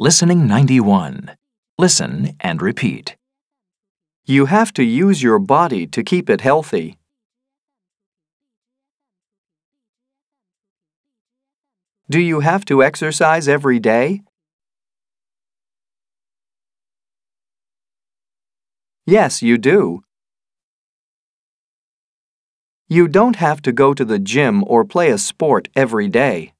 Listening 91. Listen and repeat. You have to use your body to keep it healthy. Do you have to exercise every day? Yes, you do. You don't have to go to the gym or play a sport every day.